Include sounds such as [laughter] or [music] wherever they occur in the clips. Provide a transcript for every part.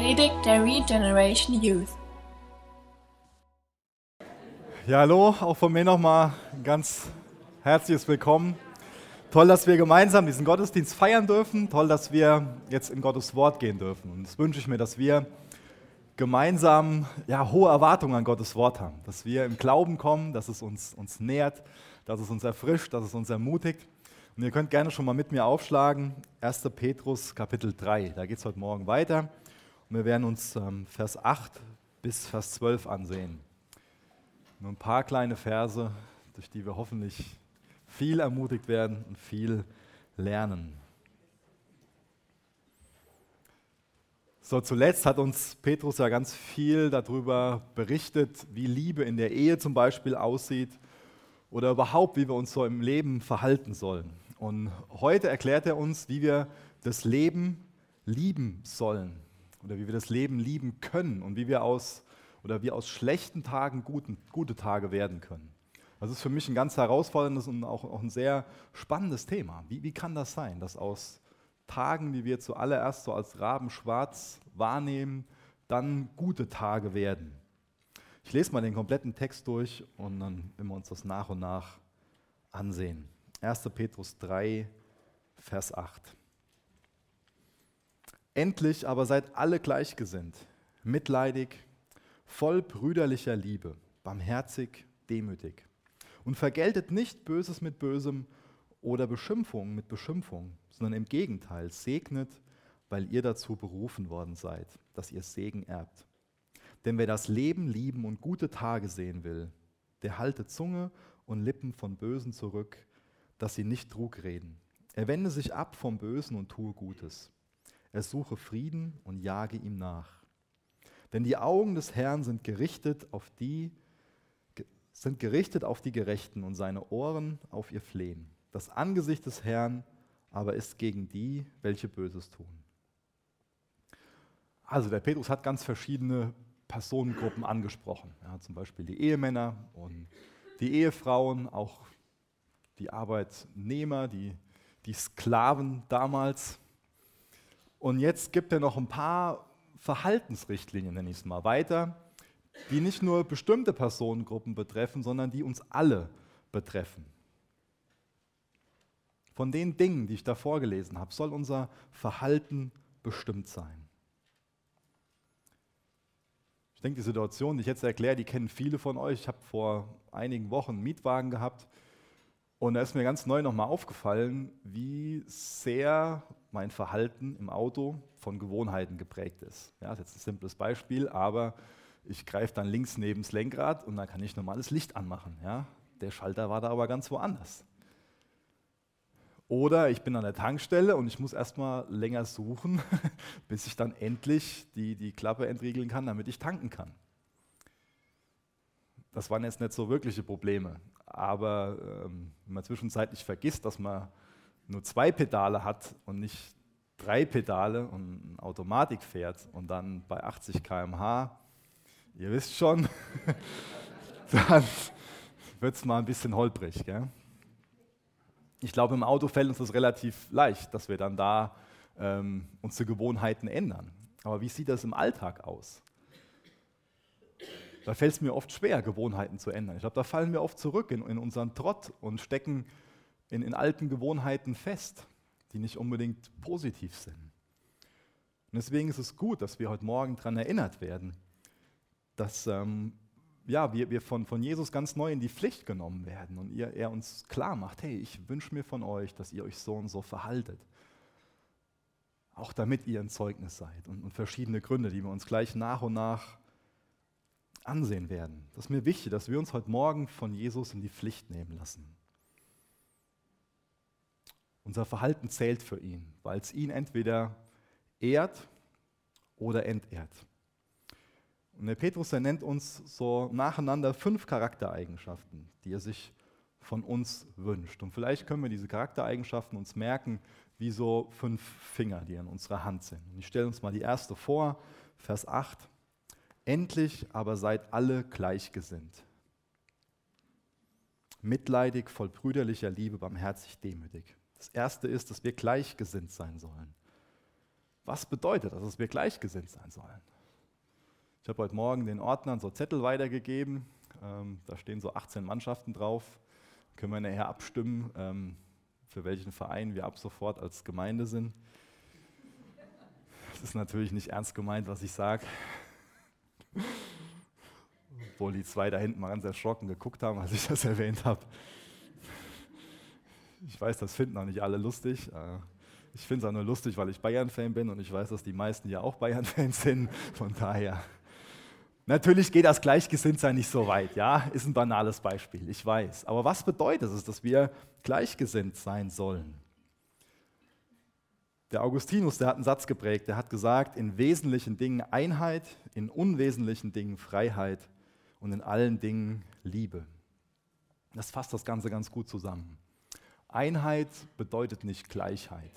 Predigt der Regeneration Youth. Ja, hallo, auch von mir nochmal ein ganz herzliches Willkommen. Toll, dass wir gemeinsam diesen Gottesdienst feiern dürfen. Toll, dass wir jetzt in Gottes Wort gehen dürfen. Und das wünsche ich mir, dass wir gemeinsam ja, hohe Erwartungen an Gottes Wort haben. Dass wir im Glauben kommen, dass es uns, uns nährt, dass es uns erfrischt, dass es uns ermutigt. Und ihr könnt gerne schon mal mit mir aufschlagen. 1. Petrus Kapitel 3. Da geht es heute Morgen weiter. Wir werden uns ähm, Vers 8 bis Vers 12 ansehen. Nur ein paar kleine Verse, durch die wir hoffentlich viel ermutigt werden und viel lernen. So, zuletzt hat uns Petrus ja ganz viel darüber berichtet, wie Liebe in der Ehe zum Beispiel aussieht oder überhaupt, wie wir uns so im Leben verhalten sollen. Und heute erklärt er uns, wie wir das Leben lieben sollen oder wie wir das Leben lieben können und wie wir aus oder wie aus schlechten Tagen guten, gute Tage werden können. Das ist für mich ein ganz herausforderndes und auch, auch ein sehr spannendes Thema. Wie, wie kann das sein, dass aus Tagen, die wir zuallererst so als Rabenschwarz wahrnehmen, dann gute Tage werden? Ich lese mal den kompletten Text durch und dann werden wir uns das nach und nach ansehen. 1. Petrus 3, Vers 8. Endlich aber seid alle gleichgesinnt, mitleidig, voll brüderlicher Liebe, barmherzig, demütig. Und vergeltet nicht Böses mit Bösem oder Beschimpfung mit Beschimpfung, sondern im Gegenteil, segnet, weil ihr dazu berufen worden seid, dass ihr Segen erbt. Denn wer das Leben lieben und gute Tage sehen will, der halte Zunge und Lippen von Bösen zurück, dass sie nicht Trug reden. Er wende sich ab vom Bösen und tue Gutes. Er suche Frieden und jage ihm nach. Denn die Augen des Herrn sind gerichtet auf die, sind gerichtet auf die Gerechten und seine Ohren auf ihr Flehen. Das Angesicht des Herrn aber ist gegen die, welche Böses tun. Also der Petrus hat ganz verschiedene Personengruppen angesprochen. Ja, zum Beispiel die Ehemänner und die Ehefrauen, auch die Arbeitnehmer, die, die Sklaven damals. Und jetzt gibt er noch ein paar Verhaltensrichtlinien, nenne ich es mal, weiter, die nicht nur bestimmte Personengruppen betreffen, sondern die uns alle betreffen. Von den Dingen, die ich da vorgelesen habe, soll unser Verhalten bestimmt sein. Ich denke, die Situation, die ich jetzt erkläre, die kennen viele von euch. Ich habe vor einigen Wochen einen Mietwagen gehabt und da ist mir ganz neu nochmal aufgefallen, wie sehr mein Verhalten im Auto von Gewohnheiten geprägt ist. Ja, das ist jetzt ein simples Beispiel, aber ich greife dann links neben das Lenkrad und dann kann ich normales Licht anmachen. Ja? Der Schalter war da aber ganz woanders. Oder ich bin an der Tankstelle und ich muss erstmal länger suchen, [laughs] bis ich dann endlich die, die Klappe entriegeln kann, damit ich tanken kann. Das waren jetzt nicht so wirkliche Probleme. Aber ähm, wenn man zwischenzeitlich vergisst, dass man nur zwei Pedale hat und nicht drei Pedale und Automatik fährt und dann bei 80 km/h, ihr wisst schon, [laughs] dann wird es mal ein bisschen holprig. Gell? Ich glaube, im Auto fällt uns das relativ leicht, dass wir dann da ähm, unsere Gewohnheiten ändern. Aber wie sieht das im Alltag aus? Da fällt es mir oft schwer, Gewohnheiten zu ändern. Ich glaube, da fallen wir oft zurück in, in unseren Trott und stecken in, in alten Gewohnheiten fest, die nicht unbedingt positiv sind. Und deswegen ist es gut, dass wir heute Morgen daran erinnert werden, dass ähm, ja, wir, wir von, von Jesus ganz neu in die Pflicht genommen werden und ihr, er uns klar macht, hey, ich wünsche mir von euch, dass ihr euch so und so verhaltet. Auch damit ihr ein Zeugnis seid und, und verschiedene Gründe, die wir uns gleich nach und nach ansehen werden. Das ist mir wichtig, dass wir uns heute Morgen von Jesus in die Pflicht nehmen lassen. Unser Verhalten zählt für ihn, weil es ihn entweder ehrt oder entehrt. Und der Petrus, er nennt uns so nacheinander fünf Charaktereigenschaften, die er sich von uns wünscht. Und vielleicht können wir diese Charaktereigenschaften uns merken, wie so fünf Finger, die in unserer Hand sind. Und ich stelle uns mal die erste vor, Vers 8. Endlich aber seid alle gleichgesinnt. Mitleidig, voll brüderlicher Liebe, barmherzig, demütig. Das erste ist, dass wir gleichgesinnt sein sollen. Was bedeutet das, dass wir gleichgesinnt sein sollen? Ich habe heute Morgen den Ordnern so Zettel weitergegeben. Ähm, da stehen so 18 Mannschaften drauf. Können wir nachher abstimmen, ähm, für welchen Verein wir ab sofort als Gemeinde sind. Das ist natürlich nicht ernst gemeint, was ich sage. Obwohl die zwei da hinten mal ganz erschrocken geguckt haben, als ich das erwähnt habe. Ich weiß, das finden auch nicht alle lustig. Äh, ich finde es auch nur lustig, weil ich Bayern-Fan bin und ich weiß, dass die meisten ja auch Bayern-Fans [laughs] sind. Von daher Natürlich geht das Gleichgesinntsein nicht so weit, ja, ist ein banales Beispiel, ich weiß. Aber was bedeutet es, dass wir gleichgesinnt sein sollen? Der Augustinus, der hat einen Satz geprägt, der hat gesagt, in wesentlichen Dingen Einheit, in unwesentlichen Dingen Freiheit und in allen Dingen Liebe. Das fasst das Ganze ganz gut zusammen. Einheit bedeutet nicht Gleichheit.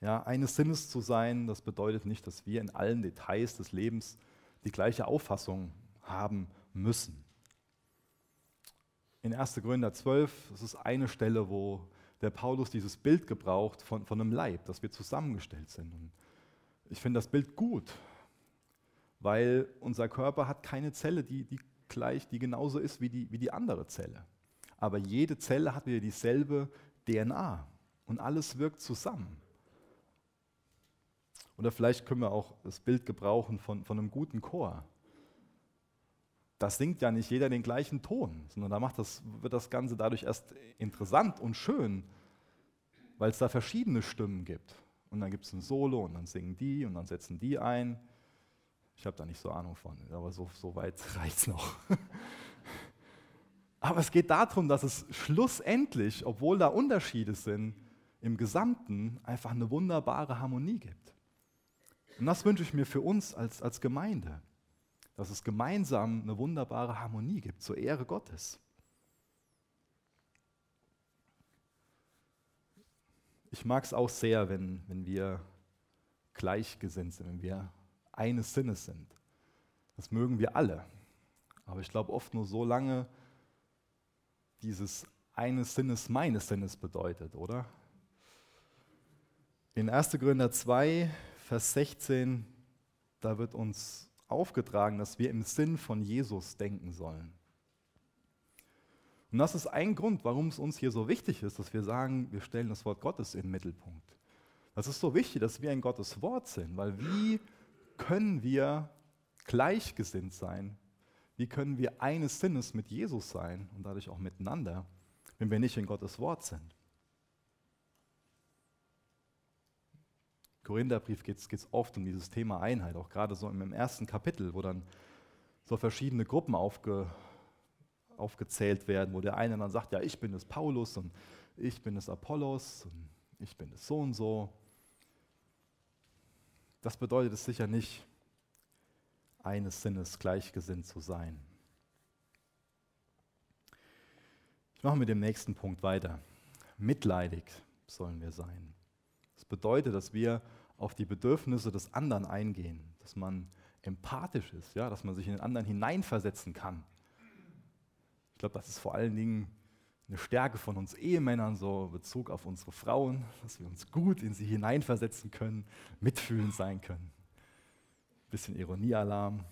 Ja, eines Sinnes zu sein, das bedeutet nicht, dass wir in allen Details des Lebens die gleiche Auffassung haben müssen. In 1. Korinther 12, das ist eine Stelle, wo der Paulus dieses Bild gebraucht von, von einem Leib, dass wir zusammengestellt sind. Und ich finde das Bild gut, weil unser Körper hat keine Zelle, die, die gleich, die genauso ist wie die, wie die andere Zelle. Aber jede Zelle hat wieder dieselbe DNA und alles wirkt zusammen. Oder vielleicht können wir auch das Bild gebrauchen von, von einem guten Chor. Da singt ja nicht jeder den gleichen Ton, sondern da macht das, wird das Ganze dadurch erst interessant und schön, weil es da verschiedene Stimmen gibt. Und dann gibt es ein Solo und dann singen die und dann setzen die ein. Ich habe da nicht so Ahnung von, aber so, so weit [laughs] reicht es noch. Aber es geht darum, dass es schlussendlich, obwohl da Unterschiede sind, im Gesamten einfach eine wunderbare Harmonie gibt. Und das wünsche ich mir für uns als, als Gemeinde, dass es gemeinsam eine wunderbare Harmonie gibt zur Ehre Gottes. Ich mag es auch sehr, wenn, wenn wir gleichgesinnt sind, wenn wir eines Sinnes sind. Das mögen wir alle. Aber ich glaube oft nur so lange dieses eines Sinnes meines Sinnes bedeutet, oder? In 1. Gründer 2, Vers 16, da wird uns aufgetragen, dass wir im Sinn von Jesus denken sollen. Und das ist ein Grund, warum es uns hier so wichtig ist, dass wir sagen, wir stellen das Wort Gottes in den Mittelpunkt. Das ist so wichtig, dass wir ein Gottes Wort sind, weil wie können wir gleichgesinnt sein? Wie können wir eines Sinnes mit Jesus sein und dadurch auch miteinander, wenn wir nicht in Gottes Wort sind? Korintherbrief geht es oft um dieses Thema Einheit, auch gerade so im ersten Kapitel, wo dann so verschiedene Gruppen aufge, aufgezählt werden, wo der eine dann sagt, ja, ich bin es Paulus und ich bin es Apollos und ich bin es so und so. Das bedeutet es sicher nicht, eines Sinnes gleichgesinnt zu sein. Ich mache mit dem nächsten Punkt weiter. Mitleidig sollen wir sein. Das bedeutet, dass wir auf die Bedürfnisse des anderen eingehen, dass man empathisch ist, ja, dass man sich in den anderen hineinversetzen kann. Ich glaube, das ist vor allen Dingen eine Stärke von uns Ehemännern, so in Bezug auf unsere Frauen, dass wir uns gut in sie hineinversetzen können, mitfühlend sein können. Bisschen Ironiealarm.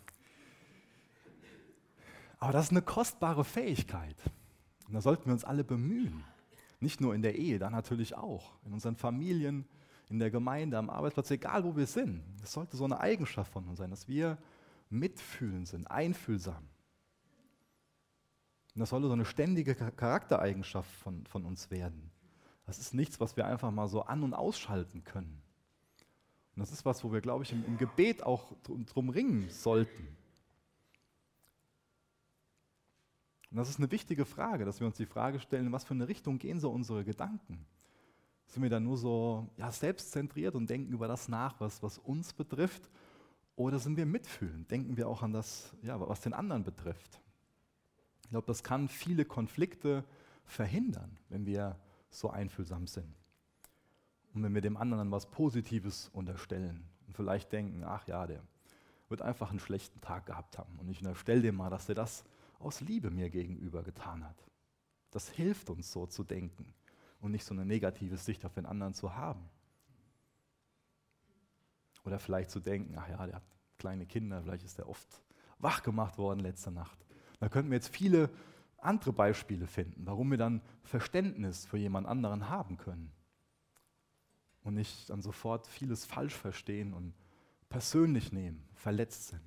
Aber das ist eine kostbare Fähigkeit. Und da sollten wir uns alle bemühen. Nicht nur in der Ehe, dann natürlich auch. In unseren Familien, in der Gemeinde, am Arbeitsplatz, egal wo wir sind. Das sollte so eine Eigenschaft von uns sein, dass wir mitfühlend sind, einfühlsam. Und das sollte so eine ständige Charaktereigenschaft von, von uns werden. Das ist nichts, was wir einfach mal so an- und ausschalten können. Und das ist was, wo wir, glaube ich, im, im Gebet auch drum ringen sollten. Und das ist eine wichtige Frage, dass wir uns die Frage stellen, in was für eine Richtung gehen so unsere Gedanken? Sind wir dann nur so ja, selbstzentriert und denken über das nach, was, was uns betrifft? Oder sind wir mitfühlend? Denken wir auch an das, ja, was den anderen betrifft? Ich glaube, das kann viele Konflikte verhindern, wenn wir so einfühlsam sind. Und wenn wir dem anderen was Positives unterstellen und vielleicht denken, ach ja, der wird einfach einen schlechten Tag gehabt haben. Und ich unterstelle dem mal, dass er das aus Liebe mir gegenüber getan hat. Das hilft uns so zu denken und nicht so eine negative Sicht auf den anderen zu haben. Oder vielleicht zu denken, ach ja, der hat kleine Kinder, vielleicht ist er oft wach gemacht worden letzte Nacht. Da könnten wir jetzt viele andere Beispiele finden, warum wir dann Verständnis für jemand anderen haben können. Und nicht dann sofort vieles falsch verstehen und persönlich nehmen, verletzt sind.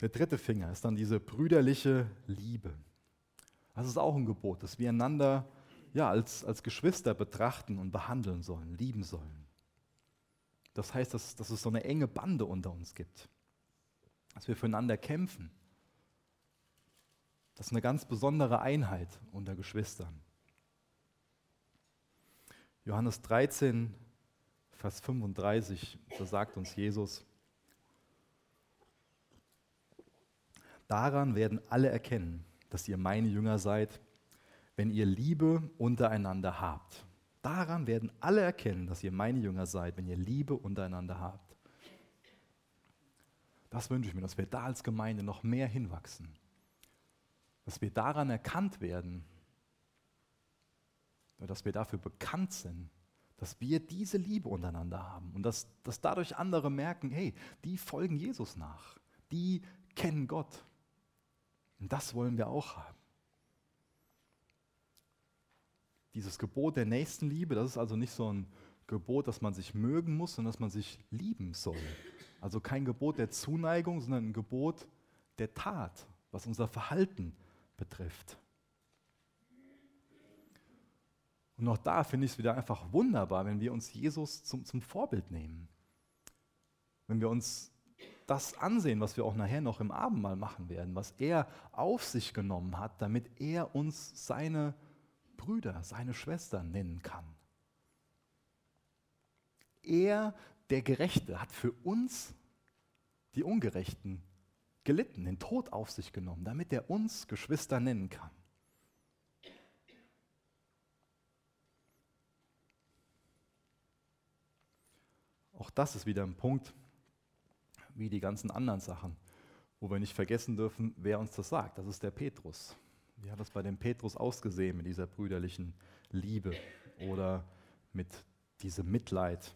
Der dritte Finger ist dann diese brüderliche Liebe. Das ist auch ein Gebot, dass wir einander ja, als, als Geschwister betrachten und behandeln sollen, lieben sollen. Das heißt, dass, dass es so eine enge Bande unter uns gibt, dass wir füreinander kämpfen. Das ist eine ganz besondere Einheit unter Geschwistern. Johannes 13, Vers 35, da sagt uns Jesus, daran werden alle erkennen, dass ihr meine Jünger seid, wenn ihr Liebe untereinander habt. Daran werden alle erkennen, dass ihr meine Jünger seid, wenn ihr Liebe untereinander habt. Das wünsche ich mir, dass wir da als Gemeinde noch mehr hinwachsen. Dass wir daran erkannt werden, dass wir dafür bekannt sind, dass wir diese Liebe untereinander haben und dass, dass dadurch andere merken, hey, die folgen Jesus nach, die kennen Gott. Und das wollen wir auch haben. Dieses Gebot der Nächstenliebe, das ist also nicht so ein Gebot, dass man sich mögen muss, sondern dass man sich lieben soll. Also kein Gebot der Zuneigung, sondern ein Gebot der Tat, was unser Verhalten betrifft. Und auch da finde ich es wieder einfach wunderbar, wenn wir uns Jesus zum, zum Vorbild nehmen. Wenn wir uns das ansehen, was wir auch nachher noch im Abendmahl machen werden, was er auf sich genommen hat, damit er uns seine Brüder, seine Schwestern nennen kann. Er, der Gerechte, hat für uns, die Ungerechten, gelitten, den Tod auf sich genommen, damit er uns Geschwister nennen kann. Auch das ist wieder ein Punkt, wie die ganzen anderen Sachen, wo wir nicht vergessen dürfen, wer uns das sagt. Das ist der Petrus. Wie hat das bei dem Petrus ausgesehen mit dieser brüderlichen Liebe oder mit diesem Mitleid?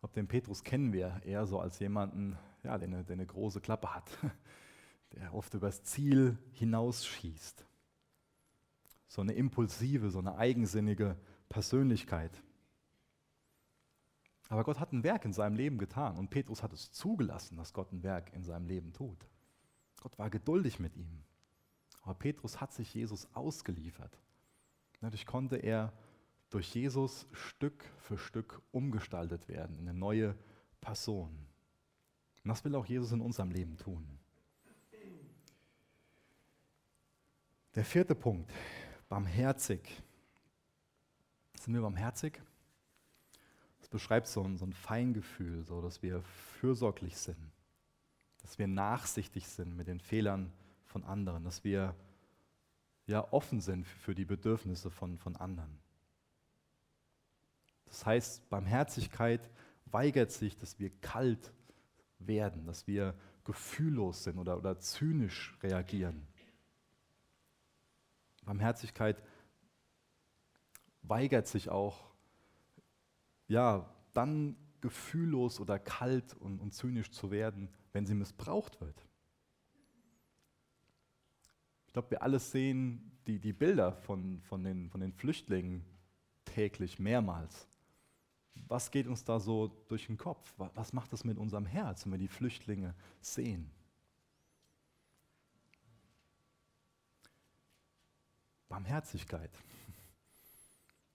Ob den Petrus kennen wir eher so als jemanden, ja, der eine, der eine große Klappe hat, [laughs] der oft übers Ziel hinausschießt. So eine impulsive, so eine eigensinnige Persönlichkeit. Aber Gott hat ein Werk in seinem Leben getan und Petrus hat es zugelassen, dass Gott ein Werk in seinem Leben tut. Gott war geduldig mit ihm. Aber Petrus hat sich Jesus ausgeliefert. Dadurch konnte er durch Jesus Stück für Stück umgestaltet werden in eine neue Person. Und das will auch Jesus in unserem Leben tun. Der vierte Punkt, barmherzig. Sind wir barmherzig? Das beschreibt so ein, so ein Feingefühl, so dass wir fürsorglich sind, dass wir nachsichtig sind mit den Fehlern von anderen, dass wir ja offen sind für die Bedürfnisse von, von anderen. Das heißt, Barmherzigkeit weigert sich, dass wir kalt werden, dass wir gefühllos sind oder, oder zynisch reagieren. Barmherzigkeit weigert sich auch, ja, dann gefühllos oder kalt und, und zynisch zu werden, wenn sie missbraucht wird. Ich glaube, wir alle sehen die, die Bilder von, von, den, von den Flüchtlingen täglich, mehrmals. Was geht uns da so durch den Kopf? Was macht das mit unserem Herz, wenn wir die Flüchtlinge sehen? Barmherzigkeit.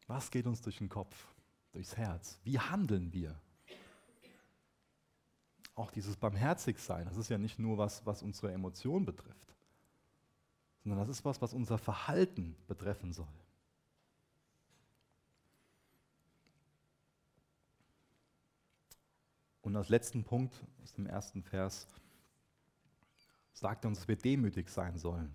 Was geht uns durch den Kopf? Durchs Herz. Wie handeln wir? Auch dieses Barmherzigsein, das ist ja nicht nur was, was unsere Emotionen betrifft, sondern das ist was, was unser Verhalten betreffen soll. Und als letzten Punkt aus dem ersten Vers sagt er uns, dass wir demütig sein sollen.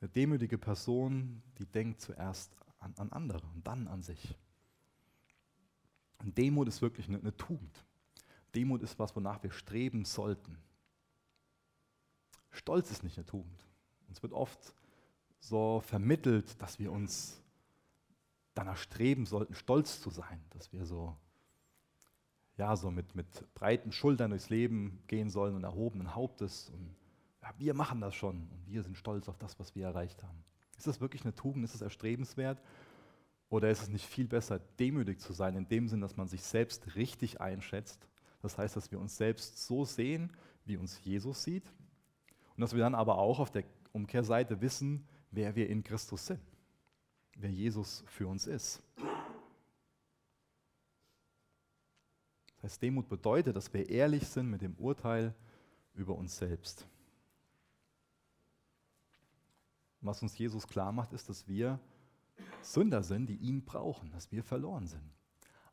Eine demütige Person, die denkt zuerst an, an andere und dann an sich. Und Demut ist wirklich eine, eine Tugend. Demut ist was, wonach wir streben sollten. Stolz ist nicht eine Tugend. Uns wird oft so vermittelt, dass wir uns danach streben sollten, stolz zu sein, dass wir so, ja, so mit, mit breiten Schultern durchs Leben gehen sollen und erhobenen Hauptes. Und wir machen das schon und wir sind stolz auf das, was wir erreicht haben. Ist das wirklich eine Tugend? Ist es erstrebenswert? Oder ist es nicht viel besser, demütig zu sein, in dem Sinn, dass man sich selbst richtig einschätzt? Das heißt, dass wir uns selbst so sehen, wie uns Jesus sieht. Und dass wir dann aber auch auf der Umkehrseite wissen, wer wir in Christus sind, wer Jesus für uns ist. Das heißt, Demut bedeutet, dass wir ehrlich sind mit dem Urteil über uns selbst. Was uns Jesus klar macht, ist, dass wir Sünder sind, die ihn brauchen, dass wir verloren sind.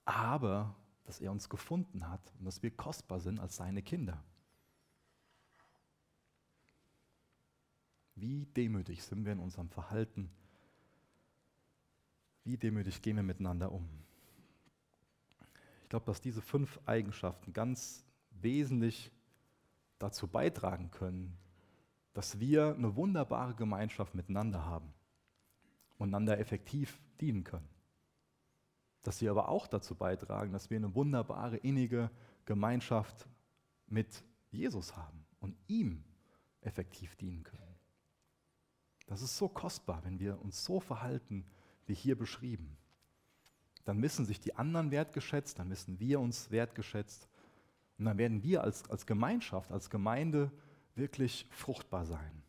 Aber dass er uns gefunden hat und dass wir kostbar sind als seine Kinder. Wie demütig sind wir in unserem Verhalten? Wie demütig gehen wir miteinander um? Ich glaube, dass diese fünf Eigenschaften ganz wesentlich dazu beitragen können, dass wir eine wunderbare Gemeinschaft miteinander haben und einander effektiv dienen können. Dass sie aber auch dazu beitragen, dass wir eine wunderbare, innige Gemeinschaft mit Jesus haben und ihm effektiv dienen können. Das ist so kostbar, wenn wir uns so verhalten, wie hier beschrieben. Dann wissen sich die anderen wertgeschätzt, dann wissen wir uns wertgeschätzt und dann werden wir als, als Gemeinschaft, als Gemeinde wirklich fruchtbar sein.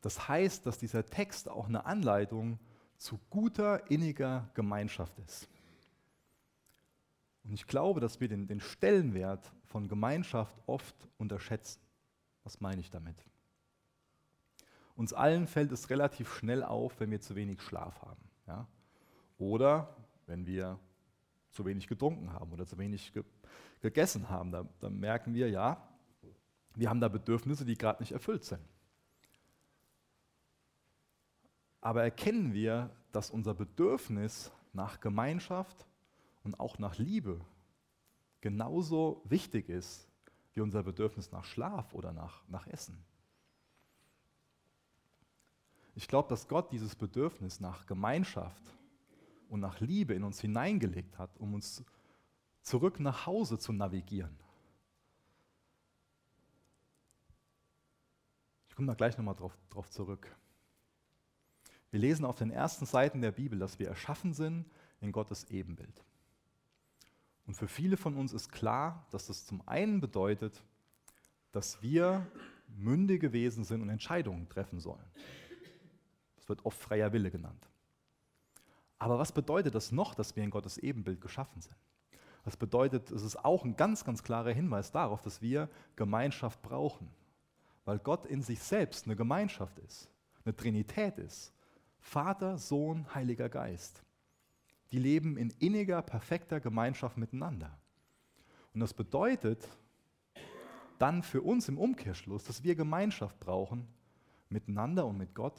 Das heißt, dass dieser Text auch eine Anleitung zu guter, inniger Gemeinschaft ist. Und ich glaube, dass wir den, den Stellenwert von Gemeinschaft oft unterschätzen. Was meine ich damit? Uns allen fällt es relativ schnell auf, wenn wir zu wenig Schlaf haben. Ja? Oder wenn wir zu wenig getrunken haben oder zu wenig ge gegessen haben. Da, da merken wir, ja, wir haben da Bedürfnisse, die gerade nicht erfüllt sind. Aber erkennen wir, dass unser Bedürfnis nach Gemeinschaft und auch nach Liebe genauso wichtig ist wie unser Bedürfnis nach Schlaf oder nach, nach Essen. Ich glaube, dass Gott dieses Bedürfnis nach Gemeinschaft und nach Liebe in uns hineingelegt hat, um uns zurück nach Hause zu navigieren. Ich komme da gleich nochmal drauf, drauf zurück. Wir lesen auf den ersten Seiten der Bibel, dass wir erschaffen sind in Gottes Ebenbild. Und für viele von uns ist klar, dass das zum einen bedeutet, dass wir mündige Wesen sind und Entscheidungen treffen sollen. Das wird oft freier Wille genannt. Aber was bedeutet das noch, dass wir in Gottes Ebenbild geschaffen sind? Das bedeutet, es ist auch ein ganz, ganz klarer Hinweis darauf, dass wir Gemeinschaft brauchen. Weil Gott in sich selbst eine Gemeinschaft ist, eine Trinität ist. Vater, Sohn, Heiliger Geist. Die leben in inniger, perfekter Gemeinschaft miteinander. Und das bedeutet dann für uns im Umkehrschluss, dass wir Gemeinschaft brauchen miteinander und mit Gott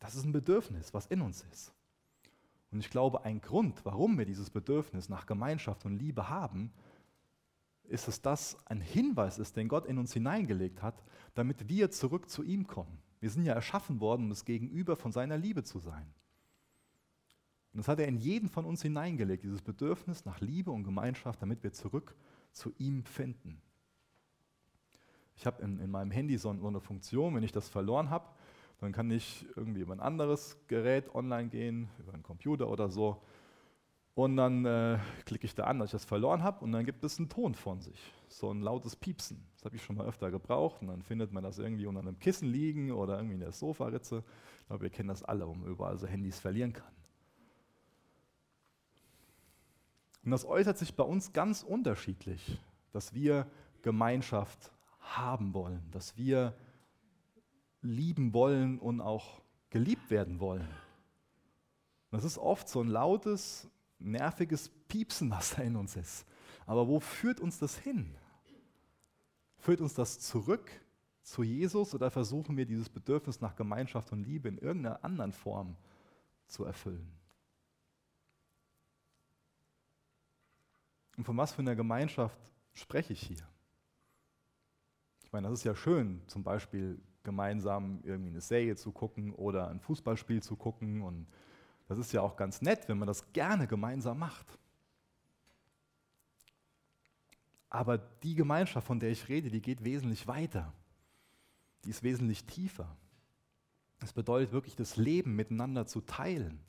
das ist ein Bedürfnis, was in uns ist. Und ich glaube, ein Grund, warum wir dieses Bedürfnis nach Gemeinschaft und Liebe haben, ist, dass das ein Hinweis ist, den Gott in uns hineingelegt hat, damit wir zurück zu ihm kommen. Wir sind ja erschaffen worden, um das Gegenüber von seiner Liebe zu sein. Und das hat er in jeden von uns hineingelegt, dieses Bedürfnis nach Liebe und Gemeinschaft, damit wir zurück zu ihm finden. Ich habe in, in, meinem Handy so eine Funktion, wenn ich das verloren habe, dann kann ich irgendwie über ein anderes Gerät online gehen, über einen Computer oder so. Und dann äh, klicke ich da an, dass ich das verloren habe und dann gibt es einen Ton von sich, so ein lautes Piepsen. Das habe ich schon mal öfter gebraucht und dann findet man das irgendwie unter einem Kissen liegen oder irgendwie in der Sofaritze. Ich glaube, wir kennen das alle, wo man überall so Handys verlieren kann. Und das äußert sich bei uns ganz unterschiedlich, dass wir Gemeinschaft haben wollen, dass wir lieben wollen und auch geliebt werden wollen. Das ist oft so ein lautes, nerviges Piepsen, was da in uns ist. Aber wo führt uns das hin? Führt uns das zurück zu Jesus oder versuchen wir dieses Bedürfnis nach Gemeinschaft und Liebe in irgendeiner anderen Form zu erfüllen? Und von was für einer Gemeinschaft spreche ich hier? Ich meine, das ist ja schön, zum Beispiel gemeinsam irgendwie eine Serie zu gucken oder ein Fußballspiel zu gucken. Und das ist ja auch ganz nett, wenn man das gerne gemeinsam macht. Aber die Gemeinschaft, von der ich rede, die geht wesentlich weiter. Die ist wesentlich tiefer. Es bedeutet wirklich, das Leben miteinander zu teilen,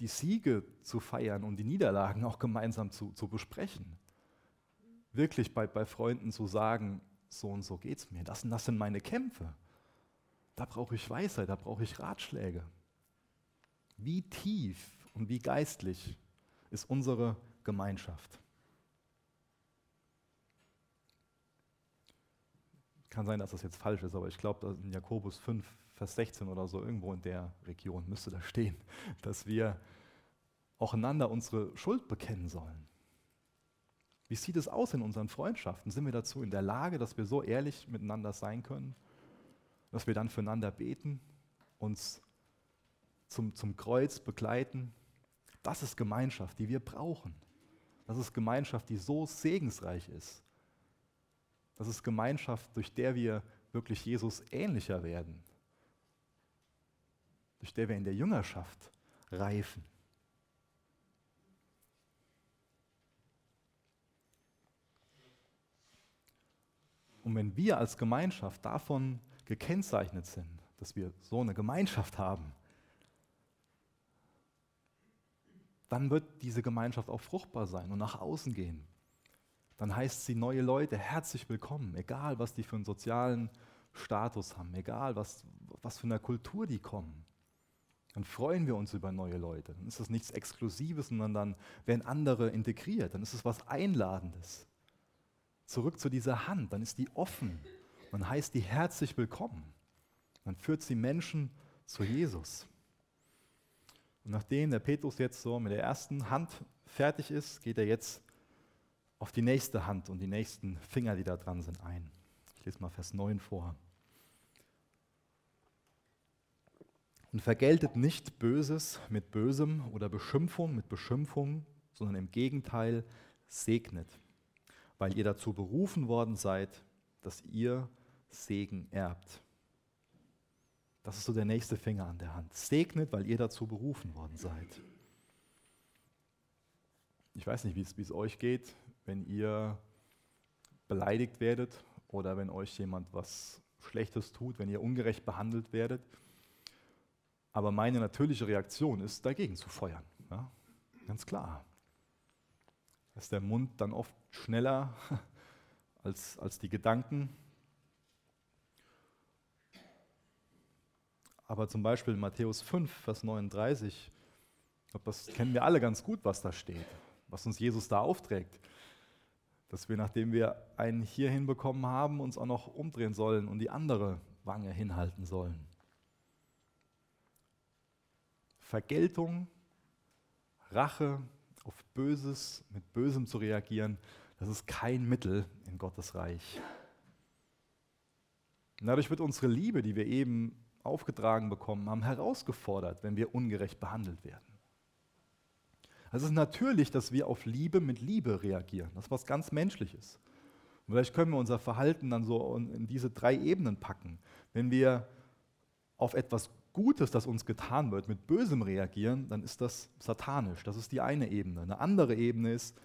die Siege zu feiern und die Niederlagen auch gemeinsam zu, zu besprechen. Wirklich bei, bei Freunden zu sagen, so und so geht es mir, das, das sind meine Kämpfe. Da brauche ich Weisheit, da brauche ich Ratschläge. Wie tief und wie geistlich ist unsere Gemeinschaft? Kann sein, dass das jetzt falsch ist, aber ich glaube, in Jakobus 5, Vers 16 oder so, irgendwo in der Region müsste da stehen, [laughs] dass wir auch einander unsere Schuld bekennen sollen. Wie sieht es aus in unseren Freundschaften? Sind wir dazu in der Lage, dass wir so ehrlich miteinander sein können, dass wir dann füreinander beten, uns zum, zum Kreuz begleiten? Das ist Gemeinschaft, die wir brauchen. Das ist Gemeinschaft, die so segensreich ist. Das ist Gemeinschaft, durch der wir wirklich Jesus ähnlicher werden, durch der wir in der Jüngerschaft reifen. Und wenn wir als Gemeinschaft davon gekennzeichnet sind, dass wir so eine Gemeinschaft haben, dann wird diese Gemeinschaft auch fruchtbar sein und nach außen gehen dann heißt sie neue Leute herzlich willkommen, egal was die für einen sozialen Status haben, egal was, was für eine Kultur die kommen. Dann freuen wir uns über neue Leute. Dann ist das nichts Exklusives, sondern dann werden andere integriert. Dann ist es was Einladendes. Zurück zu dieser Hand, dann ist die offen. Man heißt die herzlich willkommen. Man führt sie Menschen zu Jesus. Und nachdem der Petrus jetzt so mit der ersten Hand fertig ist, geht er jetzt auf die nächste Hand und die nächsten Finger, die da dran sind, ein. Ich lese mal Vers 9 vor. Und vergeltet nicht Böses mit Bösem oder Beschimpfung mit Beschimpfung, sondern im Gegenteil segnet, weil ihr dazu berufen worden seid, dass ihr Segen erbt. Das ist so der nächste Finger an der Hand. Segnet, weil ihr dazu berufen worden seid. Ich weiß nicht, wie es euch geht wenn ihr beleidigt werdet oder wenn euch jemand was Schlechtes tut, wenn ihr ungerecht behandelt werdet. Aber meine natürliche Reaktion ist, dagegen zu feuern. Ja? Ganz klar. Ist der Mund dann oft schneller [laughs] als, als die Gedanken. Aber zum Beispiel in Matthäus 5, Vers 39, das kennen wir alle ganz gut, was da steht, was uns Jesus da aufträgt dass wir, nachdem wir einen hier hinbekommen haben, uns auch noch umdrehen sollen und die andere Wange hinhalten sollen. Vergeltung, Rache auf Böses, mit Bösem zu reagieren, das ist kein Mittel in Gottes Reich. Und dadurch wird unsere Liebe, die wir eben aufgetragen bekommen haben, herausgefordert, wenn wir ungerecht behandelt werden. Es ist natürlich, dass wir auf Liebe mit Liebe reagieren. Das ist was ganz Menschliches. Und vielleicht können wir unser Verhalten dann so in diese drei Ebenen packen. Wenn wir auf etwas Gutes, das uns getan wird, mit Bösem reagieren, dann ist das satanisch. Das ist die eine Ebene. Eine andere Ebene ist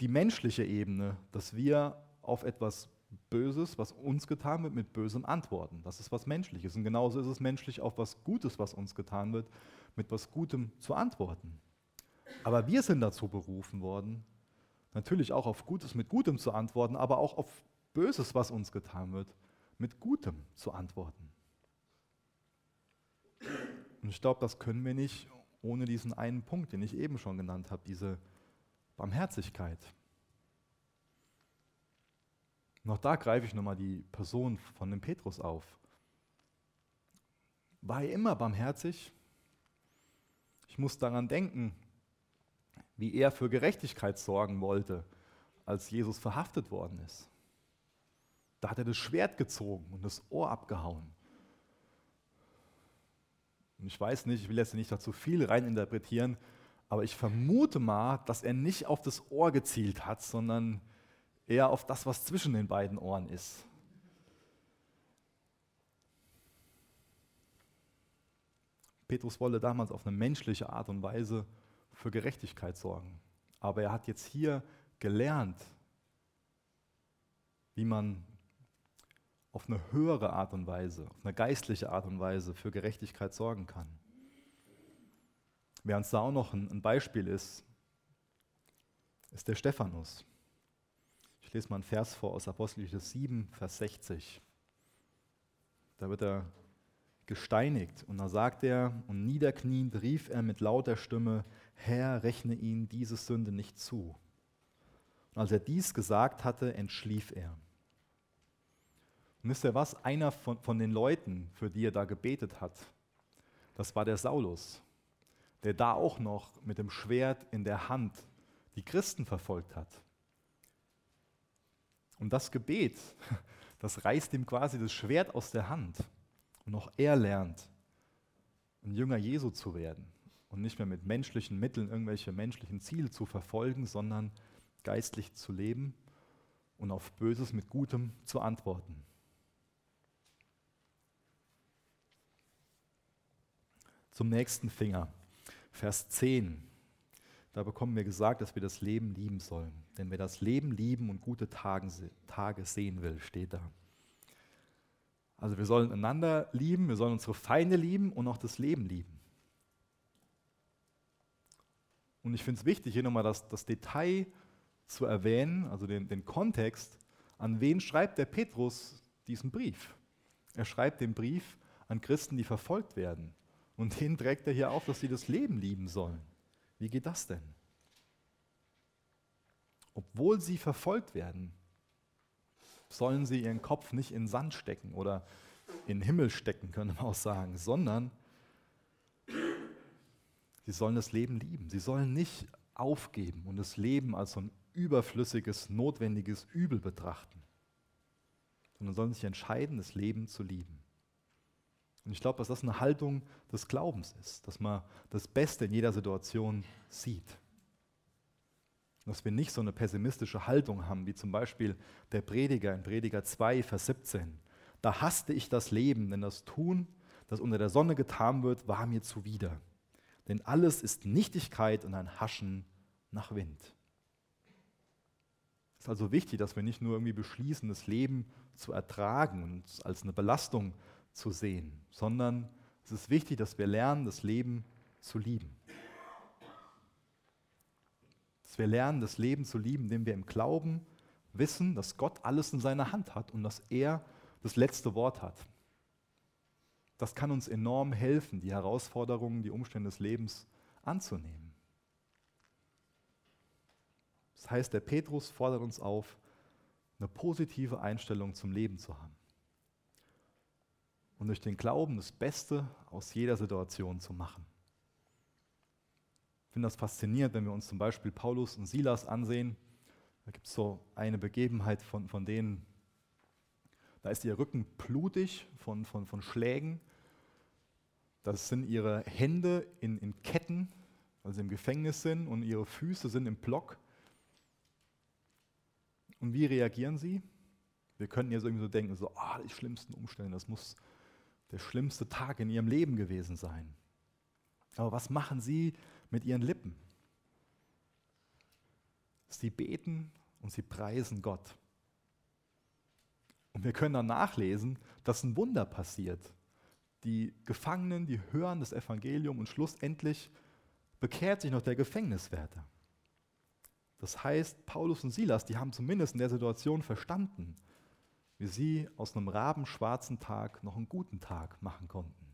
die menschliche Ebene, dass wir auf etwas Böses, was uns getan wird, mit Bösem antworten. Das ist was Menschliches. Und genauso ist es menschlich, auf was Gutes, was uns getan wird, mit was Gutem zu antworten. Aber wir sind dazu berufen worden, natürlich auch auf Gutes mit Gutem zu antworten, aber auch auf Böses, was uns getan wird, mit Gutem zu antworten. Und ich glaube, das können wir nicht ohne diesen einen Punkt, den ich eben schon genannt habe, diese Barmherzigkeit. Noch da greife ich nochmal die Person von dem Petrus auf. War er immer barmherzig? Ich muss daran denken, wie er für Gerechtigkeit sorgen wollte, als Jesus verhaftet worden ist. Da hat er das Schwert gezogen und das Ohr abgehauen. Und ich weiß nicht, ich will jetzt nicht dazu viel reininterpretieren, aber ich vermute mal, dass er nicht auf das Ohr gezielt hat, sondern eher auf das, was zwischen den beiden Ohren ist. Petrus wollte damals auf eine menschliche Art und Weise für Gerechtigkeit sorgen. Aber er hat jetzt hier gelernt, wie man auf eine höhere Art und Weise, auf eine geistliche Art und Weise für Gerechtigkeit sorgen kann. Während es da auch noch ein Beispiel ist, ist der Stephanus. Ich lese mal einen Vers vor aus Apostelgeschichte 7, Vers 60. Da wird er gesteinigt und da sagt er, und niederkniend rief er mit lauter Stimme, Herr, rechne ihn diese Sünde nicht zu. Und als er dies gesagt hatte, entschlief er. Und wisst ihr was? Einer von, von den Leuten, für die er da gebetet hat, das war der Saulus, der da auch noch mit dem Schwert in der Hand die Christen verfolgt hat. Und das Gebet, [laughs] das reißt ihm quasi das Schwert aus der Hand. Und auch er lernt, ein Jünger Jesu zu werden und nicht mehr mit menschlichen Mitteln irgendwelche menschlichen Ziele zu verfolgen, sondern geistlich zu leben und auf Böses mit Gutem zu antworten. Zum nächsten Finger, Vers 10. Da bekommen wir gesagt, dass wir das Leben lieben sollen. Denn wer das Leben lieben und gute Tage sehen will, steht da. Also wir sollen einander lieben, wir sollen unsere Feinde lieben und auch das Leben lieben. Und ich finde es wichtig, hier nochmal das, das Detail zu erwähnen, also den, den Kontext, an wen schreibt der Petrus diesen Brief? Er schreibt den Brief an Christen, die verfolgt werden. Und den trägt er hier auf, dass sie das Leben lieben sollen. Wie geht das denn? Obwohl sie verfolgt werden, sollen sie ihren Kopf nicht in Sand stecken oder in den Himmel stecken, können wir auch sagen, sondern sie sollen das Leben lieben. Sie sollen nicht aufgeben und das Leben als so ein überflüssiges, notwendiges Übel betrachten, sondern sollen sich entscheiden, das Leben zu lieben. Und ich glaube, dass das eine Haltung des Glaubens ist, dass man das Beste in jeder Situation sieht dass wir nicht so eine pessimistische Haltung haben, wie zum Beispiel der Prediger in Prediger 2, Vers 17. Da hasste ich das Leben, denn das Tun, das unter der Sonne getan wird, war mir zuwider. Denn alles ist Nichtigkeit und ein Haschen nach Wind. Es ist also wichtig, dass wir nicht nur irgendwie beschließen, das Leben zu ertragen und als eine Belastung zu sehen, sondern es ist wichtig, dass wir lernen, das Leben zu lieben wir lernen, das Leben zu lieben, indem wir im Glauben wissen, dass Gott alles in seiner Hand hat und dass er das letzte Wort hat. Das kann uns enorm helfen, die Herausforderungen, die Umstände des Lebens anzunehmen. Das heißt, der Petrus fordert uns auf, eine positive Einstellung zum Leben zu haben und durch den Glauben das Beste aus jeder Situation zu machen. Finde das faszinierend, wenn wir uns zum Beispiel Paulus und Silas ansehen. Da gibt es so eine Begebenheit von, von denen, da ist ihr Rücken blutig von, von, von Schlägen. Das sind ihre Hände in, in Ketten, weil sie im Gefängnis sind, und ihre Füße sind im Block. Und wie reagieren sie? Wir könnten jetzt irgendwie so denken, so, ah, die schlimmsten Umstände, das muss der schlimmste Tag in ihrem Leben gewesen sein. Aber was machen sie mit ihren Lippen? Sie beten und sie preisen Gott. Und wir können dann nachlesen, dass ein Wunder passiert. Die Gefangenen, die hören das Evangelium und schlussendlich bekehrt sich noch der Gefängniswärter. Das heißt, Paulus und Silas, die haben zumindest in der Situation verstanden, wie sie aus einem rabenschwarzen Tag noch einen guten Tag machen konnten.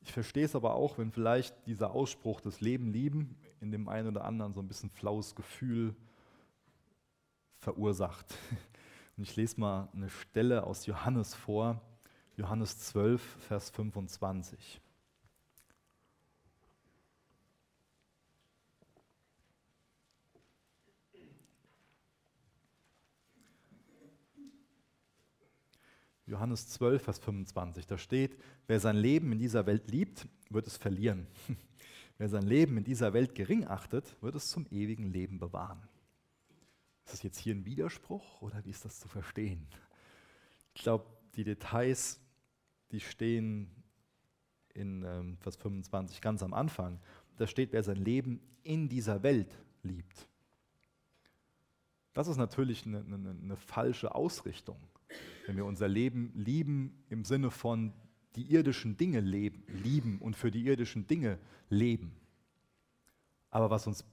Ich verstehe es aber auch, wenn vielleicht dieser Ausspruch des Leben lieben in dem einen oder anderen so ein bisschen flaues Gefühl verursacht. [laughs] Und ich lese mal eine Stelle aus Johannes vor, Johannes 12, Vers 25. Johannes 12, Vers 25. Da steht, wer sein Leben in dieser Welt liebt, wird es verlieren. [laughs] Wer sein Leben in dieser Welt gering achtet, wird es zum ewigen Leben bewahren. Ist das jetzt hier ein Widerspruch oder wie ist das zu verstehen? Ich glaube, die Details die stehen in ähm, Vers 25 ganz am Anfang. Da steht, wer sein Leben in dieser Welt liebt. Das ist natürlich eine, eine, eine falsche Ausrichtung, wenn wir unser Leben lieben im Sinne von die irdischen Dinge leben, lieben und für die irdischen Dinge leben. Aber was uns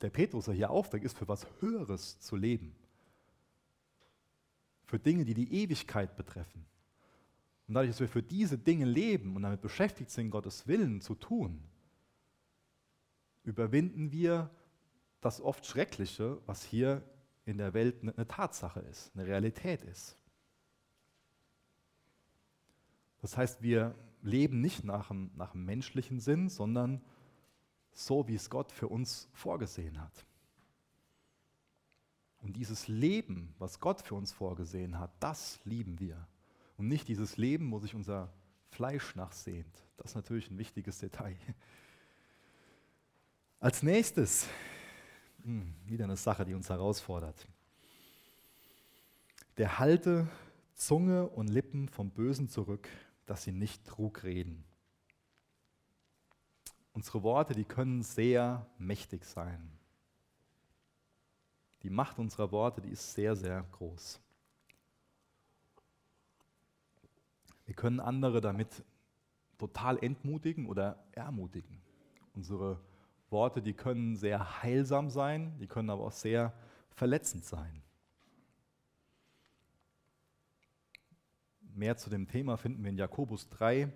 der Petrus hier aufträgt, ist für was Höheres zu leben. Für Dinge, die die Ewigkeit betreffen. Und dadurch, dass wir für diese Dinge leben und damit beschäftigt sind, Gottes Willen zu tun, überwinden wir das oft Schreckliche, was hier in der Welt eine Tatsache ist, eine Realität ist. Das heißt, wir leben nicht nach dem, nach dem menschlichen Sinn, sondern so, wie es Gott für uns vorgesehen hat. Und dieses Leben, was Gott für uns vorgesehen hat, das lieben wir. Und nicht dieses Leben, wo sich unser Fleisch nachsehnt. Das ist natürlich ein wichtiges Detail. Als nächstes, hm, wieder eine Sache, die uns herausfordert. Der halte Zunge und Lippen vom Bösen zurück, dass sie nicht Trug reden. Unsere Worte, die können sehr mächtig sein. Die Macht unserer Worte, die ist sehr, sehr groß. Wir können andere damit total entmutigen oder ermutigen. Unsere Worte, die können sehr heilsam sein, die können aber auch sehr verletzend sein. Mehr zu dem Thema finden wir in Jakobus 3.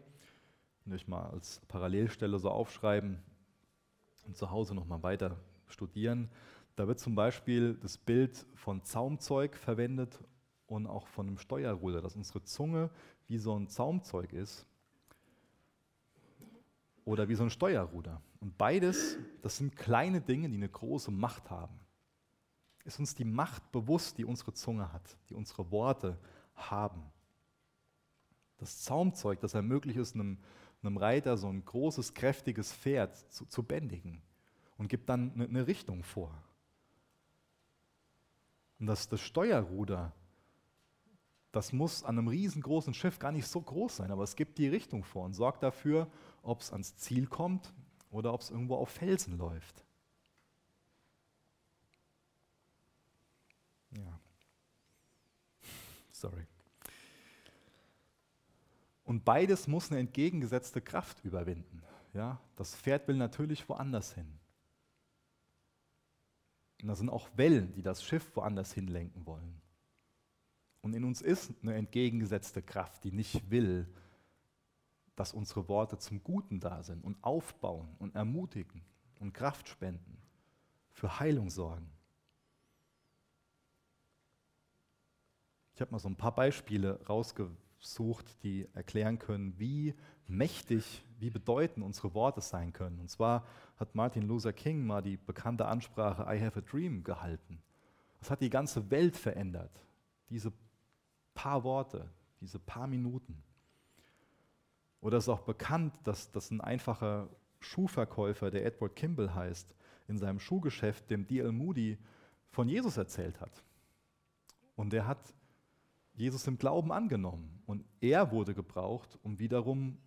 Und euch mal als Parallelstelle so aufschreiben und zu Hause nochmal weiter studieren. Da wird zum Beispiel das Bild von Zaumzeug verwendet und auch von einem Steuerruder, dass unsere Zunge wie so ein Zaumzeug ist oder wie so ein Steuerruder. Und beides, das sind kleine Dinge, die eine große Macht haben. Ist uns die Macht bewusst, die unsere Zunge hat, die unsere Worte haben. Das Zaumzeug, das ermöglicht es einem, einem Reiter, so ein großes, kräftiges Pferd zu, zu bändigen und gibt dann eine, eine Richtung vor. Und das, das Steuerruder, das muss an einem riesengroßen Schiff gar nicht so groß sein, aber es gibt die Richtung vor und sorgt dafür, ob es ans Ziel kommt oder ob es irgendwo auf Felsen läuft. Ja. [laughs] Sorry. Und beides muss eine entgegengesetzte Kraft überwinden. Ja? Das Pferd will natürlich woanders hin. Und da sind auch Wellen, die das Schiff woanders hinlenken wollen. Und in uns ist eine entgegengesetzte Kraft, die nicht will, dass unsere Worte zum Guten da sind und aufbauen und ermutigen und Kraft spenden, für Heilung sorgen. Ich habe mal so ein paar Beispiele rausgewählt sucht, die erklären können, wie mächtig, wie bedeutend unsere Worte sein können. Und zwar hat Martin Luther King mal die bekannte Ansprache I have a dream gehalten. Das hat die ganze Welt verändert. Diese paar Worte, diese paar Minuten. Oder es ist auch bekannt, dass, dass ein einfacher Schuhverkäufer, der Edward Kimball heißt, in seinem Schuhgeschäft dem D.L. Moody von Jesus erzählt hat. Und er hat Jesus im Glauben angenommen und er wurde gebraucht, um wiederum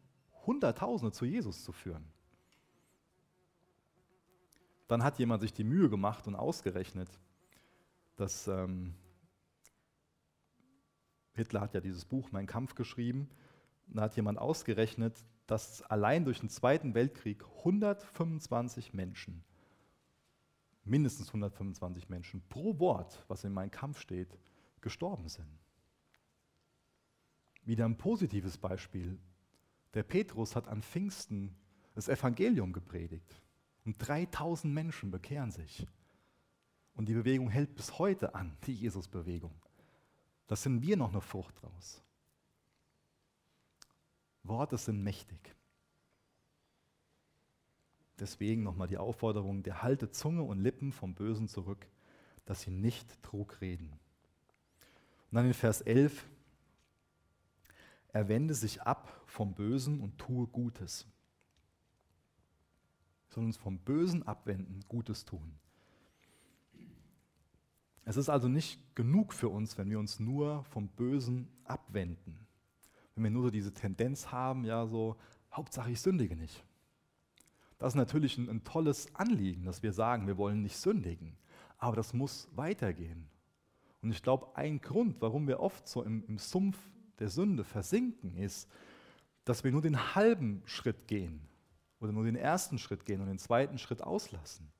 Hunderttausende zu Jesus zu führen. Dann hat jemand sich die Mühe gemacht und ausgerechnet, dass ähm, Hitler hat ja dieses Buch Mein Kampf geschrieben, da hat jemand ausgerechnet, dass allein durch den Zweiten Weltkrieg 125 Menschen, mindestens 125 Menschen pro Wort, was in Mein Kampf steht, gestorben sind. Wieder ein positives Beispiel. Der Petrus hat an Pfingsten das Evangelium gepredigt und 3000 Menschen bekehren sich. Und die Bewegung hält bis heute an, die Jesus-Bewegung. Das sind wir noch eine Frucht draus. Worte sind mächtig. Deswegen nochmal die Aufforderung, der halte Zunge und Lippen vom Bösen zurück, dass sie nicht Trug reden. Und dann in Vers 11, er wende sich ab vom Bösen und tue Gutes. Wir sollen uns vom Bösen abwenden, Gutes tun. Es ist also nicht genug für uns, wenn wir uns nur vom Bösen abwenden. wenn wir nur so diese Tendenz haben, ja, so, Hauptsache ich sündige nicht. Das ist natürlich ein, ein tolles Anliegen, dass wir sagen, wir wollen nicht sündigen. Aber das muss weitergehen. Und ich glaube, ein Grund, warum wir oft so im, im Sumpf der Sünde versinken, ist, dass wir nur den halben Schritt gehen oder nur den ersten Schritt gehen und den zweiten Schritt auslassen.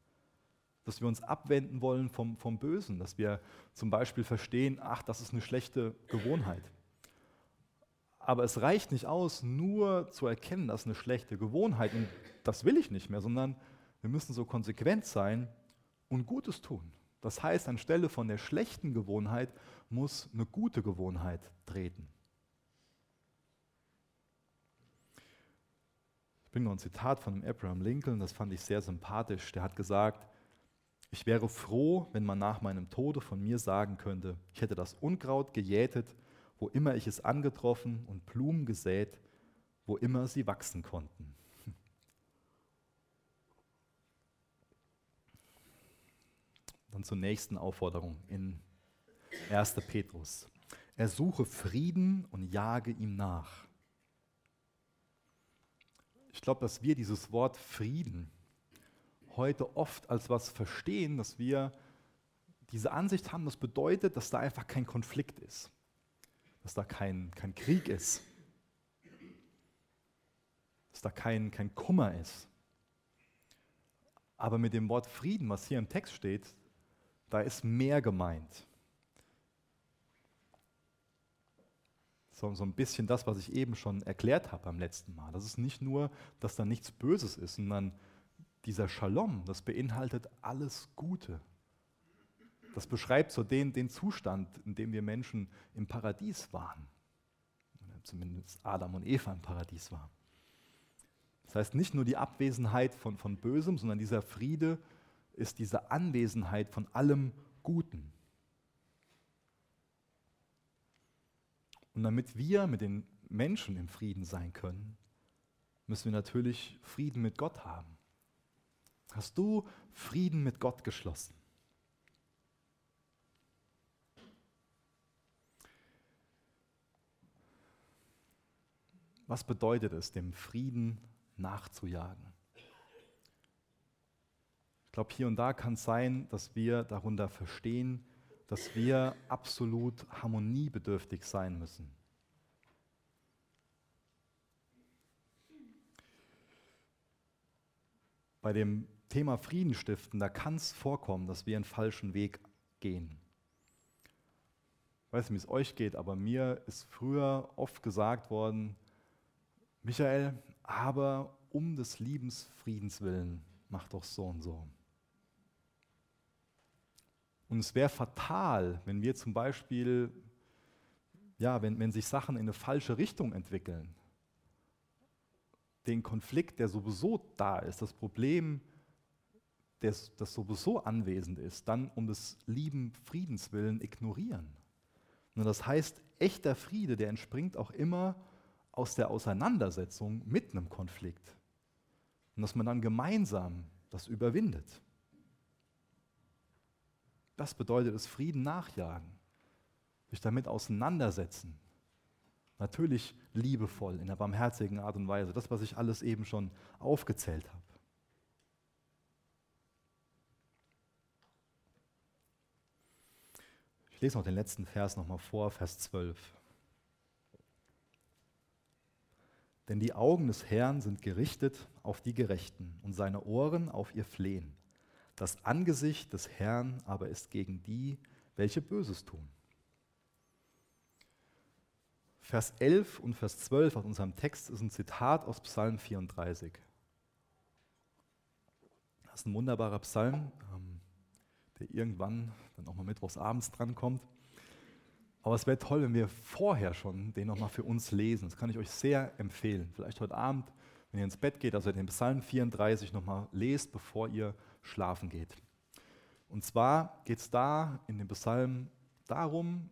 Dass wir uns abwenden wollen vom, vom Bösen, dass wir zum Beispiel verstehen, ach, das ist eine schlechte Gewohnheit. Aber es reicht nicht aus, nur zu erkennen, das ist eine schlechte Gewohnheit und das will ich nicht mehr, sondern wir müssen so konsequent sein und Gutes tun. Das heißt, anstelle von der schlechten Gewohnheit muss eine gute Gewohnheit treten. Ich bringe noch ein Zitat von Abraham Lincoln, das fand ich sehr sympathisch. Der hat gesagt, ich wäre froh, wenn man nach meinem Tode von mir sagen könnte, ich hätte das Unkraut gejätet, wo immer ich es angetroffen und Blumen gesät, wo immer sie wachsen konnten. [laughs] Dann zur nächsten Aufforderung in 1. Petrus. Er suche Frieden und jage ihm nach. Ich glaube, dass wir dieses Wort Frieden heute oft als was verstehen, dass wir diese Ansicht haben, das bedeutet, dass da einfach kein Konflikt ist, dass da kein, kein Krieg ist, dass da kein, kein Kummer ist. Aber mit dem Wort Frieden, was hier im Text steht, da ist mehr gemeint. So, so ein bisschen das, was ich eben schon erklärt habe beim letzten Mal. Das ist nicht nur, dass da nichts Böses ist, sondern dieser Shalom, das beinhaltet alles Gute. Das beschreibt so den, den Zustand, in dem wir Menschen im Paradies waren. Zumindest Adam und Eva im Paradies waren. Das heißt, nicht nur die Abwesenheit von, von Bösem, sondern dieser Friede ist diese Anwesenheit von allem Guten. Und damit wir mit den Menschen im Frieden sein können, müssen wir natürlich Frieden mit Gott haben. Hast du Frieden mit Gott geschlossen? Was bedeutet es, dem Frieden nachzujagen? Ich glaube, hier und da kann es sein, dass wir darunter verstehen, dass wir absolut harmoniebedürftig sein müssen. Bei dem Thema Frieden stiften, da kann es vorkommen, dass wir einen falschen Weg gehen. Ich weiß nicht, wie es euch geht, aber mir ist früher oft gesagt worden, Michael, aber um des Liebensfriedens willen, mach doch so und so. Und es wäre fatal, wenn wir zum Beispiel, ja, wenn, wenn sich Sachen in eine falsche Richtung entwickeln, den Konflikt, der sowieso da ist, das Problem, das, das sowieso anwesend ist, dann um des lieben Friedens willen ignorieren. Und das heißt, echter Friede, der entspringt auch immer aus der Auseinandersetzung mit einem Konflikt. Und dass man dann gemeinsam das überwindet. Das bedeutet es Frieden nachjagen, sich damit auseinandersetzen. Natürlich liebevoll, in einer barmherzigen Art und Weise. Das, was ich alles eben schon aufgezählt habe. Ich lese noch den letzten Vers nochmal vor, Vers 12. Denn die Augen des Herrn sind gerichtet auf die Gerechten und seine Ohren auf ihr Flehen. Das Angesicht des Herrn aber ist gegen die, welche Böses tun. Vers 11 und Vers 12 aus unserem Text ist ein Zitat aus Psalm 34. Das ist ein wunderbarer Psalm, ähm, der irgendwann dann auch mal mittwochs abends drankommt. Aber es wäre toll, wenn wir vorher schon den nochmal für uns lesen. Das kann ich euch sehr empfehlen. Vielleicht heute Abend, wenn ihr ins Bett geht, also den Psalm 34 nochmal lest, bevor ihr schlafen geht. Und zwar geht es da in dem Psalm darum,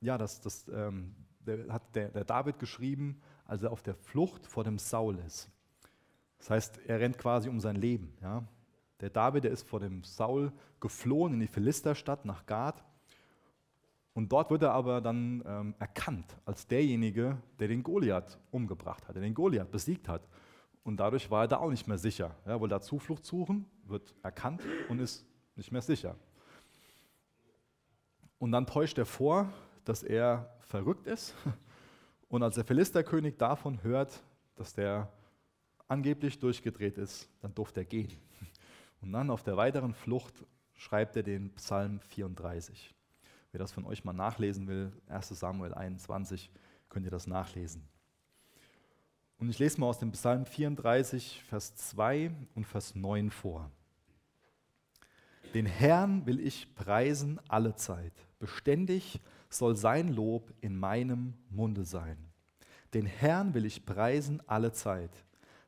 ja, das, das ähm, der, hat der, der David geschrieben, als er auf der Flucht vor dem Saul ist. Das heißt, er rennt quasi um sein Leben. Ja. Der David, der ist vor dem Saul geflohen in die Philisterstadt nach Gad. Und dort wird er aber dann ähm, erkannt als derjenige, der den Goliath umgebracht hat, der den Goliath besiegt hat. Und dadurch war er da auch nicht mehr sicher. Er wollte da Zuflucht suchen, wird erkannt und ist nicht mehr sicher. Und dann täuscht er vor, dass er verrückt ist. Und als der Philisterkönig davon hört, dass der angeblich durchgedreht ist, dann durfte er gehen. Und dann auf der weiteren Flucht schreibt er den Psalm 34. Wer das von euch mal nachlesen will, 1 Samuel 21, könnt ihr das nachlesen. Und ich lese mal aus dem Psalm 34, Vers 2 und Vers 9 vor. Den Herrn will ich preisen alle Zeit. Beständig soll sein Lob in meinem Munde sein. Den Herrn will ich preisen alle Zeit.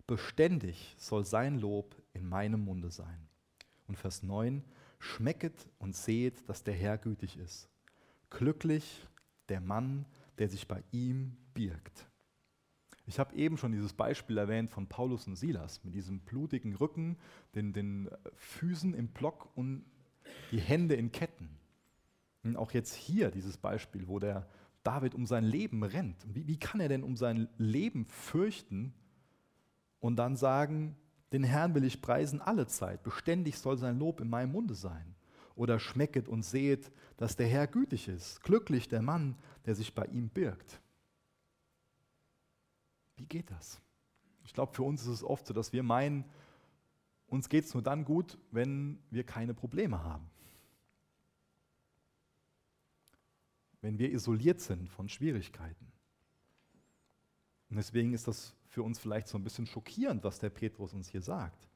Beständig soll sein Lob in meinem Munde sein. Und Vers 9, schmecket und seht, dass der Herr gütig ist. Glücklich der Mann, der sich bei ihm birgt. Ich habe eben schon dieses Beispiel erwähnt von Paulus und Silas mit diesem blutigen Rücken, den, den Füßen im Block und die Hände in Ketten. Und auch jetzt hier dieses Beispiel, wo der David um sein Leben rennt. Wie, wie kann er denn um sein Leben fürchten und dann sagen, den Herrn will ich preisen alle Zeit, beständig soll sein Lob in meinem Munde sein? oder schmecket und seht, dass der Herr gütig ist. Glücklich der Mann, der sich bei ihm birgt. Wie geht das? Ich glaube, für uns ist es oft so, dass wir meinen, uns geht es nur dann gut, wenn wir keine Probleme haben. Wenn wir isoliert sind von Schwierigkeiten. Und deswegen ist das für uns vielleicht so ein bisschen schockierend, was der Petrus uns hier sagt.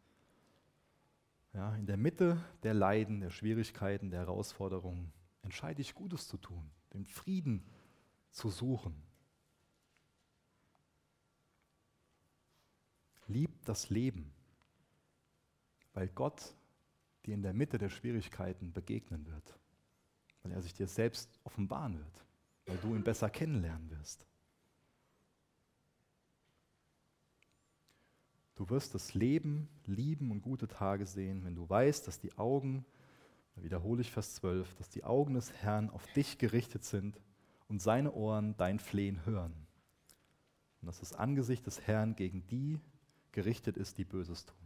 Ja, in der Mitte der Leiden, der Schwierigkeiten, der Herausforderungen entscheide ich Gutes zu tun, den Frieden zu suchen. Lieb das Leben, weil Gott dir in der Mitte der Schwierigkeiten begegnen wird, weil er sich dir selbst offenbaren wird, weil du ihn besser kennenlernen wirst. Du wirst das Leben lieben und gute Tage sehen, wenn du weißt, dass die Augen, da wiederhole ich Vers 12, dass die Augen des Herrn auf dich gerichtet sind und seine Ohren dein Flehen hören. Und dass das Angesicht des Herrn gegen die gerichtet ist, die Böses tun.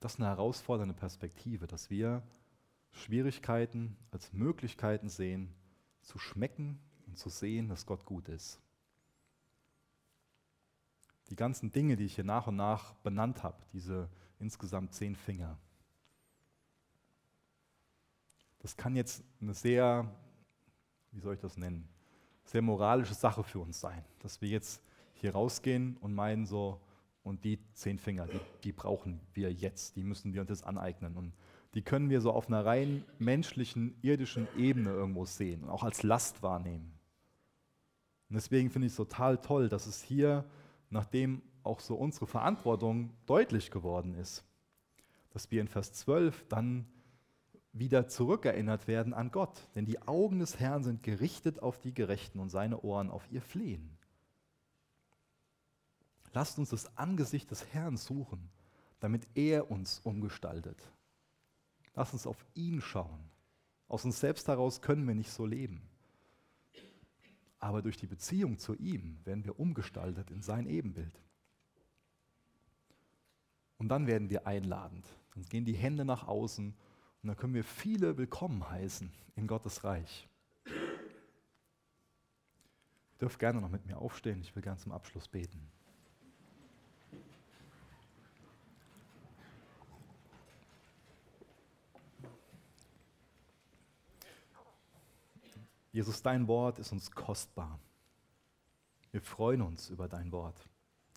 Das ist eine herausfordernde Perspektive, dass wir Schwierigkeiten als Möglichkeiten sehen, zu schmecken und zu sehen, dass Gott gut ist die ganzen Dinge, die ich hier nach und nach benannt habe, diese insgesamt zehn Finger. Das kann jetzt eine sehr, wie soll ich das nennen, sehr moralische Sache für uns sein, dass wir jetzt hier rausgehen und meinen so, und die zehn Finger, die, die brauchen wir jetzt, die müssen wir uns jetzt aneignen. Und die können wir so auf einer rein menschlichen, irdischen Ebene irgendwo sehen und auch als Last wahrnehmen. Und deswegen finde ich es total toll, dass es hier nachdem auch so unsere Verantwortung deutlich geworden ist, dass wir in Vers 12 dann wieder zurückerinnert werden an Gott. Denn die Augen des Herrn sind gerichtet auf die Gerechten und seine Ohren auf ihr Flehen. Lasst uns das Angesicht des Herrn suchen, damit er uns umgestaltet. Lasst uns auf ihn schauen. Aus uns selbst heraus können wir nicht so leben. Aber durch die Beziehung zu ihm werden wir umgestaltet in sein Ebenbild. Und dann werden wir einladend. Dann gehen die Hände nach außen und dann können wir viele willkommen heißen in Gottes Reich. Ihr dürft gerne noch mit mir aufstehen. Ich will gerne zum Abschluss beten. Jesus, dein Wort ist uns kostbar. Wir freuen uns über dein Wort.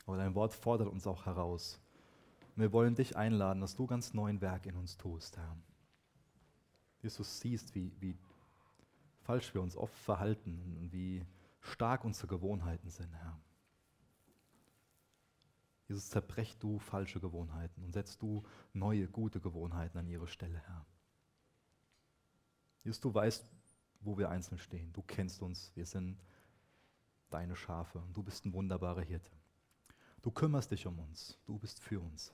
Aber dein Wort fordert uns auch heraus. Und wir wollen dich einladen, dass du ganz neuen Werk in uns tust, Herr. Jesus siehst, wie, wie falsch wir uns oft verhalten und wie stark unsere Gewohnheiten sind, Herr. Jesus, zerbrech du falsche Gewohnheiten und setzt du neue, gute Gewohnheiten an ihre Stelle, Herr. Jesus, du weißt, wo wir einzeln stehen. Du kennst uns, wir sind deine Schafe und du bist ein wunderbarer Hirte. Du kümmerst dich um uns, du bist für uns.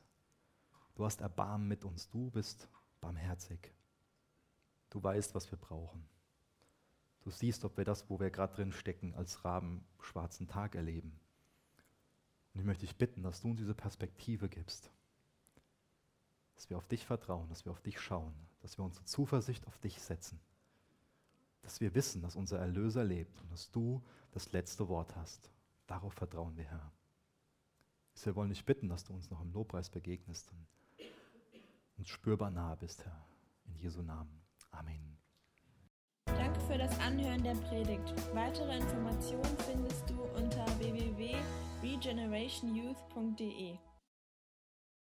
Du hast Erbarmen mit uns, du bist barmherzig. Du weißt, was wir brauchen. Du siehst, ob wir das, wo wir gerade drin stecken, als rabenschwarzen Tag erleben. Und ich möchte dich bitten, dass du uns diese Perspektive gibst. Dass wir auf dich vertrauen, dass wir auf dich schauen, dass wir unsere Zuversicht auf dich setzen. Dass wir wissen, dass unser Erlöser lebt und dass du das letzte Wort hast. Darauf vertrauen wir, Herr. Wir wollen dich bitten, dass du uns noch im Lobpreis begegnest und uns spürbar nahe bist, Herr. In Jesu Namen. Amen. Danke für das Anhören der Predigt. Weitere Informationen findest du unter www.regenerationyouth.de.